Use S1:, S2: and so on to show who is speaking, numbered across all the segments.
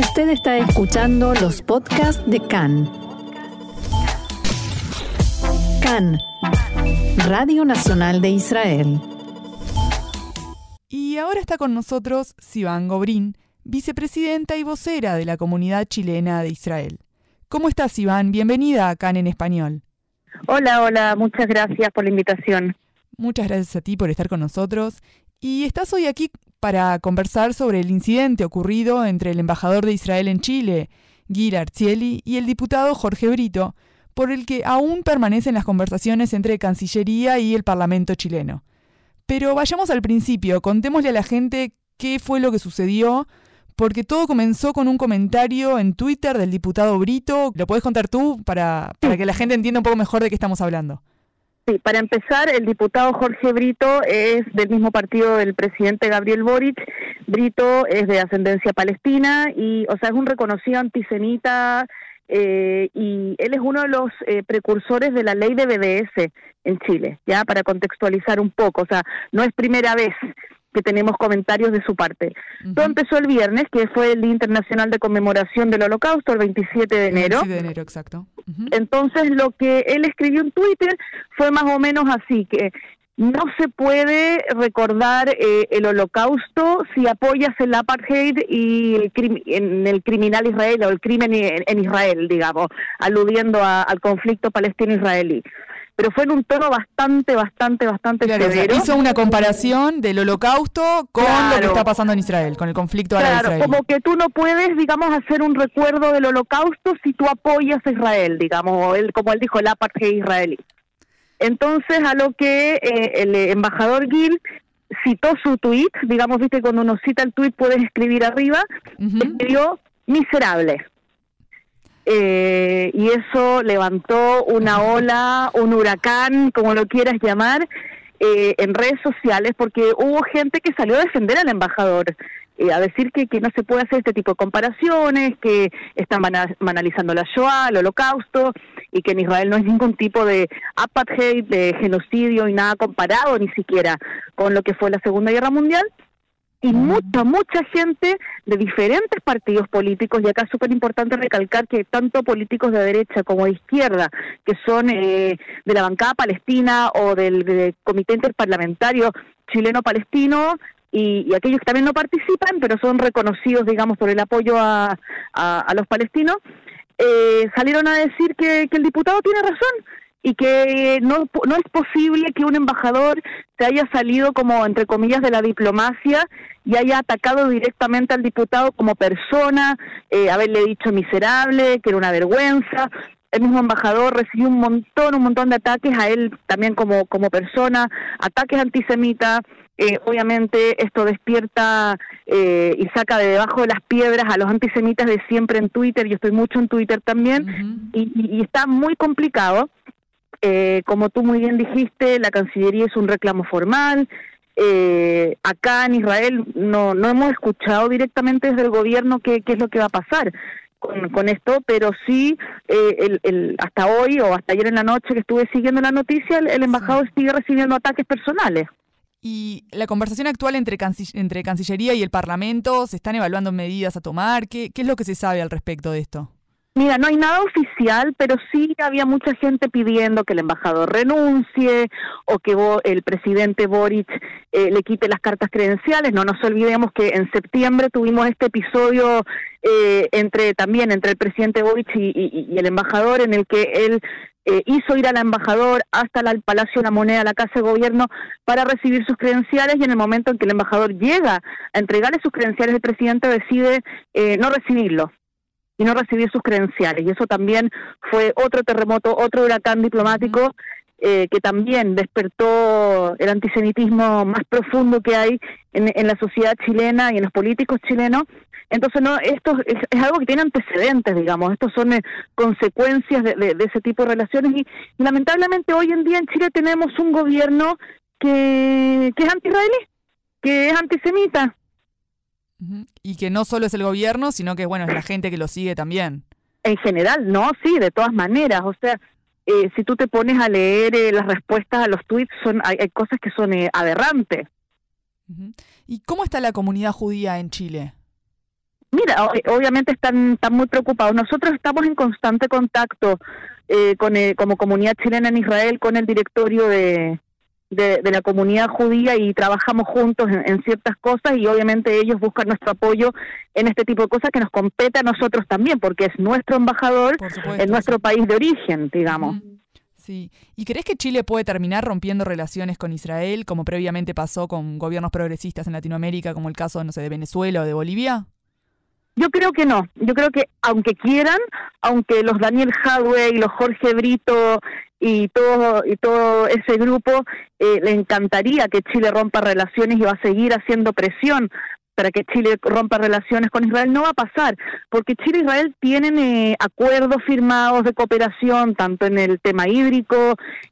S1: Usted está escuchando los podcasts de CAN. CAN, Radio Nacional de Israel.
S2: Y ahora está con nosotros Sivan Gobrín, vicepresidenta y vocera de la comunidad chilena de Israel. ¿Cómo estás, Iván? Bienvenida a CAN en español.
S3: Hola, hola, muchas gracias por la invitación.
S2: Muchas gracias a ti por estar con nosotros. Y estás hoy aquí para conversar sobre el incidente ocurrido entre el embajador de Israel en Chile, Gil Arzieli, y el diputado Jorge Brito, por el que aún permanecen las conversaciones entre Cancillería y el Parlamento chileno. Pero vayamos al principio, contémosle a la gente qué fue lo que sucedió, porque todo comenzó con un comentario en Twitter del diputado Brito. ¿Lo puedes contar tú para, para que la gente entienda un poco mejor de qué estamos hablando?
S3: Sí, para empezar, el diputado Jorge Brito es del mismo partido del presidente Gabriel Boric. Brito es de ascendencia palestina y, o sea, es un reconocido antisemita eh, y él es uno de los eh, precursores de la ley de BDS en Chile, ya para contextualizar un poco. O sea, no es primera vez que tenemos comentarios de su parte. Todo empezó el viernes, que fue el Día Internacional de Conmemoración del Holocausto, el 27 de enero.
S2: 27 de enero, exacto.
S3: Entonces, lo que él escribió en Twitter fue más o menos así, que no se puede recordar eh, el holocausto si apoyas el apartheid y el en el criminal israelí o el crimen en, Israel, digamos, aludiendo al conflicto palestino-israelí pero fue en un tono bastante, bastante, bastante severo.
S2: hizo una comparación del holocausto con lo que está pasando en Israel, con el conflicto árabe-israelí.
S3: como que tú no puedes, digamos, hacer un recuerdo del holocausto si tú apoyas a Israel, digamos, él, como él dijo, el apartheid israelí. Entonces, a lo que eh, el embajador Gil citó su tuit, digamos, viste, cuando uno cita el tuit puedes escribir arriba, escribió miserable. Eh, y eso levantó una ola, un huracán, como lo quieras llamar, eh, en redes sociales, porque hubo gente que salió a defender al embajador, eh, a decir que, que no se puede hacer este tipo de comparaciones, que están banalizando la Shoah, el holocausto, y que en Israel no es ningún tipo de apartheid, de genocidio y nada comparado ni siquiera con lo que fue la Segunda Guerra Mundial y mucha, mucha gente de diferentes partidos políticos, y acá es súper importante recalcar que tanto políticos de derecha como de izquierda, que son eh, de la bancada palestina o del, comité interparlamentario chileno-palestino, y, aquellos que también no participan, pero son reconocidos, digamos, por el apoyo a, a, los palestinos, eh, salieron a decir que, que el diputado tiene razón, y que no, no es posible que un embajador se haya salido como, entre comillas, de la diplomacia y haya atacado directamente al diputado como persona, eh, haberle dicho miserable, que era una vergüenza. El mismo embajador recibió un montón, un montón de ataques a él también como, como persona, ataques antisemitas. Eh, obviamente esto despierta eh, y saca de debajo de las piedras a los antisemitas de siempre en Twitter, yo estoy mucho en Twitter también, y, y, está muy complicado. Eh, como tú muy bien dijiste, la Cancillería es un reclamo formal. Eh, acá en Israel no, no hemos escuchado directamente desde el gobierno qué, qué es lo que va a pasar con, con esto, pero sí, eh, el, el, hasta hoy o hasta ayer en la noche que estuve siguiendo la noticia, el, embajador sigue recibiendo ataques personales.
S2: Y la conversación actual entre, entre Cancillería y el Parlamento, ¿se están evaluando medidas a tomar? ¿Qué, ¿Qué es lo que se sabe al respecto de esto?
S3: Mira, no hay nada oficial, pero sí había mucha gente pidiendo que el embajador renuncie o que el presidente Boric eh, le quite las cartas credenciales. No nos olvidemos que en septiembre tuvimos este episodio eh, entre también entre el presidente Boric y, el embajador en el que él eh, hizo ir al embajador hasta el Palacio de la Moneda, la Casa de Gobierno, para recibir sus credenciales y en el momento en que el embajador llega a entregarle sus credenciales, el presidente decide no recibirlo y no recibir sus credenciales. Y eso también fue otro terremoto, otro huracán diplomático eh, que también despertó el antisemitismo más profundo que hay en, la sociedad chilena y en los políticos chilenos. Entonces, no, esto es, algo que tiene antecedentes, digamos, estos son eh, consecuencias de, ese tipo de relaciones y, lamentablemente hoy en día en Chile tenemos un gobierno que, que es anti-israelí, que es antisemita,
S2: y que no solo es el gobierno, sino que bueno, es la gente que lo sigue también.
S3: En general, no, sí, de todas maneras. O sea, eh, si tú te pones a leer eh, las respuestas a los tweets, son, hay, cosas que son eh, aberrantes.
S2: ¿Y cómo está la comunidad judía en Chile?
S3: mira, obviamente están, están muy preocupados. Nosotros estamos en constante contacto eh, con como comunidad chilena en Israel con el directorio de, de, la comunidad judía y trabajamos juntos en, ciertas cosas y obviamente ellos buscan nuestro apoyo en este tipo de cosas que nos compete a nosotros también, porque es nuestro embajador en nuestro país de origen, digamos.
S2: Sí. ¿Y crees que Chile puede terminar rompiendo relaciones con Israel, como previamente pasó con gobiernos progresistas en Latinoamérica, como el caso, no sé, de Venezuela o de Bolivia?
S3: Yo creo que no. Yo creo que aunque quieran, aunque los Daniel Hadway, los Jorge Brito y todo y todo ese grupo eh, le encantaría que Chile rompa relaciones y va a seguir haciendo presión para que Chile rompa relaciones con Israel no va a pasar, porque Chile e Israel tienen eh, acuerdos firmados de cooperación, tanto en el tema hídrico,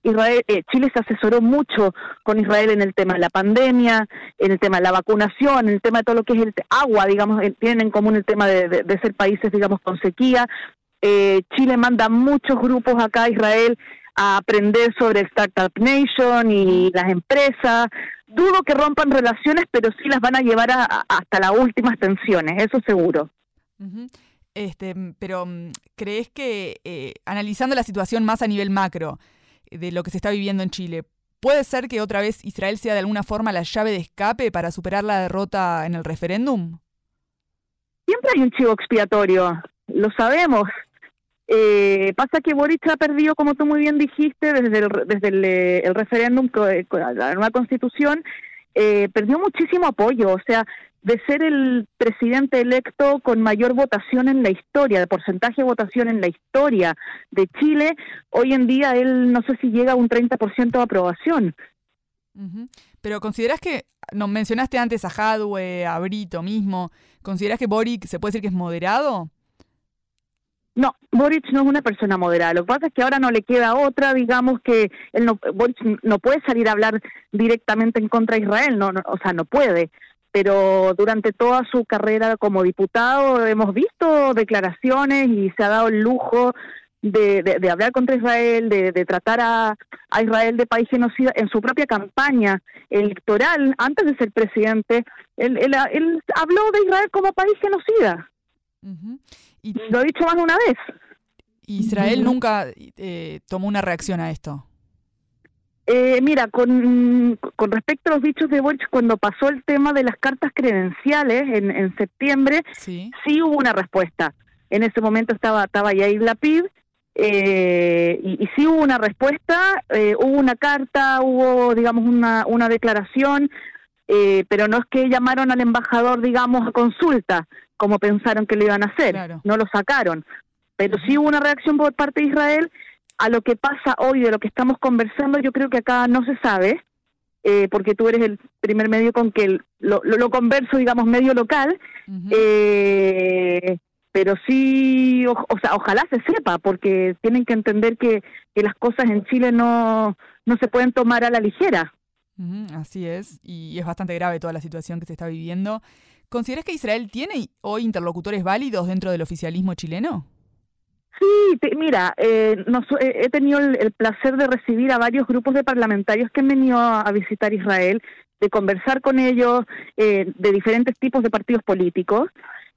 S3: Israel, eh, Chile se asesoró mucho con Israel en el tema de la pandemia, en el tema de la vacunación, en el tema de todo lo que es el agua, digamos, eh, tienen en común el tema de, ser países, digamos, con sequía. Chile manda muchos grupos acá a Israel a aprender sobre Startup Nation y las empresas, dudo que rompan relaciones, pero sí las van a llevar hasta las últimas tensiones, eso seguro.
S2: Este, pero mm, ¿crees que eh, analizando la situación más a nivel macro eh, de lo que se está viviendo en Chile, puede ser que otra vez Israel sea de alguna forma la llave de escape para superar la derrota en el referéndum?
S3: Siempre hay un chivo expiatorio, lo sabemos. Eh, pasa que Boric ha perdido, como tú muy bien dijiste, desde el, desde el, eh, referéndum con la nueva constitución, eh, perdió muchísimo apoyo, o sea, de ser el presidente electo con mayor votación en la historia, de porcentaje de votación en la historia de Chile, hoy en día él no sé si llega a un 30% de aprobación.
S2: Pero consideras que, nos mencionaste antes a Hadwe, a Brito mismo, ¿consideras que Boric se puede decir que es moderado?
S3: No, Boric no es una persona moderada. Lo que pasa es que ahora no le queda otra, digamos que él no, Boric no puede salir a hablar directamente en contra de Israel, no, o sea, no puede. Pero durante toda su carrera como diputado hemos visto declaraciones y se ha dado el lujo de, de, hablar contra Israel, de, tratar a, Israel de país genocida en su propia campaña electoral, antes de ser presidente, él, él habló de Israel como país genocida. Y, Lo he dicho más de una vez.
S2: Israel nunca eh, tomó una reacción a esto.
S3: Eh, mira, con, con respecto a los dichos de Boric, cuando pasó el tema de las cartas credenciales en, en septiembre, sí. hubo una respuesta. En ese momento estaba, estaba Yair Lapid, eh, y, y, sí hubo una respuesta, eh, hubo una carta, hubo, digamos, una, una declaración, eh, pero no es que llamaron al embajador, digamos, a consulta, como pensaron que lo iban a hacer, no lo sacaron. Pero sí hubo una reacción por parte de Israel a lo que pasa hoy, de lo que estamos conversando, yo creo que acá no se sabe, eh, porque tú eres el primer medio con que lo, lo, converso, digamos, medio local, eh, pero sí, o, sea, ojalá se sepa, porque tienen que entender que, que las cosas en Chile no, no se pueden tomar a la ligera.
S2: así es, y es bastante grave toda la situación que se está viviendo. ¿Consideras que Israel tiene hoy interlocutores válidos dentro del oficialismo chileno?
S3: Sí, mira, eh, he tenido el, placer de recibir a varios grupos de parlamentarios que han venido a, visitar Israel, de conversar con ellos eh, de diferentes tipos de partidos políticos.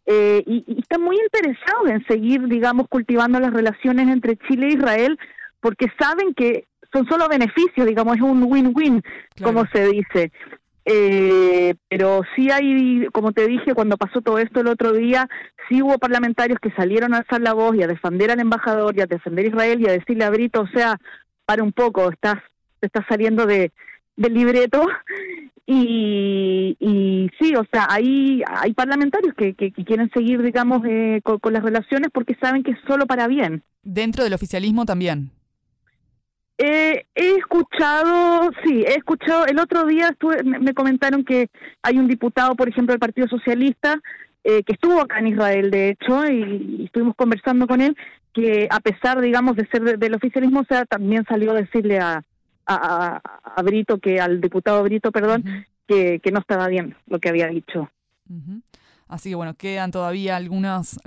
S3: Eh, y, están muy interesados en seguir, digamos, cultivando las relaciones entre Chile e Israel, porque saben que son solo beneficios, digamos, es un win-win, como se dice. Eh, pero sí hay, como te dije, cuando pasó todo esto el otro día, sí hubo parlamentarios que salieron a alzar la voz y a defender al embajador y a defender Israel y a decirle a Brito, o sea, para un poco, estás, estás saliendo de, del libreto. Y, y sí, o sea, hay, hay parlamentarios que, que, quieren seguir, digamos, eh, con las relaciones porque saben que es solo para bien.
S2: ¿Dentro del oficialismo también?
S3: Eh, he escuchado, sí, he escuchado, el otro día me comentaron que hay un diputado, por ejemplo, del Partido Socialista, eh, que estuvo acá en Israel, de hecho, y, estuvimos conversando con él, que a pesar, digamos, de ser del oficialismo, o sea, también salió a decirle a, a, Brito, que al diputado Brito, perdón, que, que, no estaba bien lo que había dicho.
S2: Así que bueno, quedan todavía algunas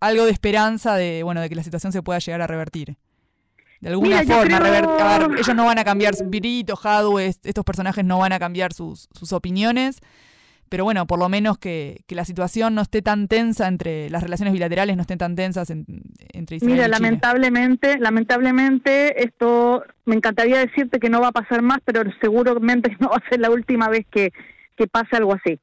S2: algo de esperanza de bueno de que la situación se pueda llegar a revertir de alguna forma. A ver, ellos no van a cambiar, Virito, Hadwe, estos personajes no van a cambiar sus, sus opiniones, pero bueno, por lo menos que, que, la situación no esté tan tensa entre las relaciones bilaterales, no estén tan tensas entre Israel
S3: Mira,
S2: y Chile.
S3: lamentablemente, lamentablemente esto, me encantaría decirte que no va a pasar más, pero seguramente no va a ser la última vez que, que pase algo así.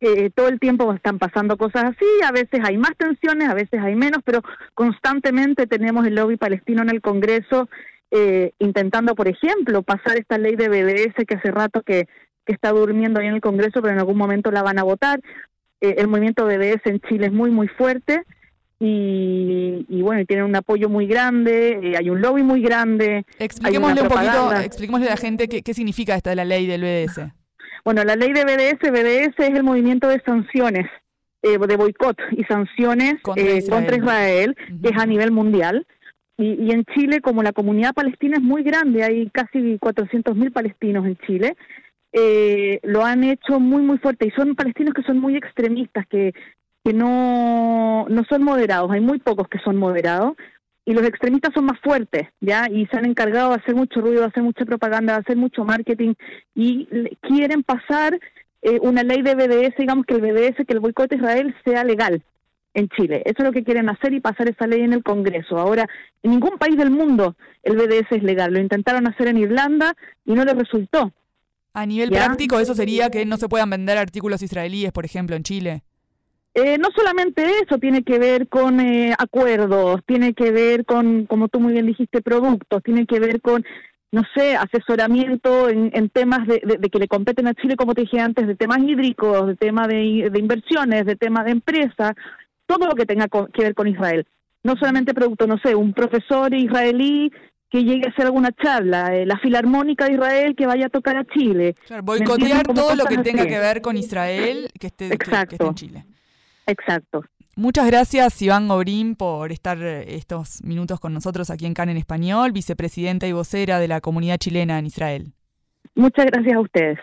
S3: Eh, todo el tiempo están pasando cosas así, a veces hay más tensiones, a veces hay menos, pero constantemente tenemos el lobby palestino en el Congreso eh, intentando, por ejemplo, pasar esta ley de BDS que hace rato que, que está durmiendo ahí en el Congreso, pero en algún momento la van a votar. Eh, el movimiento BDS en Chile es muy, muy fuerte y, y bueno, tienen un apoyo muy grande, eh, hay un lobby muy grande.
S2: Expliquémosle un poquito, expliquémosle a la gente qué, qué significa esta la ley del BDS.
S3: Bueno, la ley de BDS, BDS es el movimiento de sanciones, eh, de boicot y sanciones
S2: contra Israel,
S3: eh, contra Israel uh -huh. que es a nivel mundial. Y, y, en Chile, como la comunidad palestina es muy grande, hay casi 400.000 palestinos en Chile, eh, lo han hecho muy, muy fuerte. Y son palestinos que son muy extremistas, que, que no, no son moderados. Hay muy pocos que son moderados. Y los extremistas son más fuertes, ¿ya? Y se han encargado de hacer mucho ruido, de hacer mucha propaganda, de hacer mucho marketing. Y quieren pasar eh, una ley de BDS, digamos que el BDS, que el boicot a Israel sea legal en Chile. Eso es lo que quieren hacer y pasar esa ley en el Congreso. Ahora, en ningún país del mundo el BDS es legal. Lo intentaron hacer en Irlanda y no les resultó.
S2: A nivel ¿Ya? práctico, eso sería que no se puedan vender artículos israelíes, por ejemplo, en Chile.
S3: Eh, no solamente eso, tiene que ver con eh, acuerdos, tiene que ver con, como tú muy bien dijiste, productos, tiene que ver con, no sé, asesoramiento en, en temas de, de, de, que le competen a Chile, como te dije antes, de temas hídricos, de temas de, de inversiones, de temas de empresas, todo lo que tenga que ver con Israel. No solamente producto, no sé, un profesor israelí que llegue a hacer alguna charla, eh, la Filarmónica de Israel que vaya a tocar a Chile.
S2: Claro, boicotear todo lo que tenga que ver con Israel que esté, que, que esté en Chile.
S3: Exacto.
S2: Muchas gracias, Iván Gobrín, por estar estos minutos con nosotros aquí en CAN en Español, vicepresidenta y vocera de la comunidad chilena en Israel.
S3: Muchas gracias a ustedes.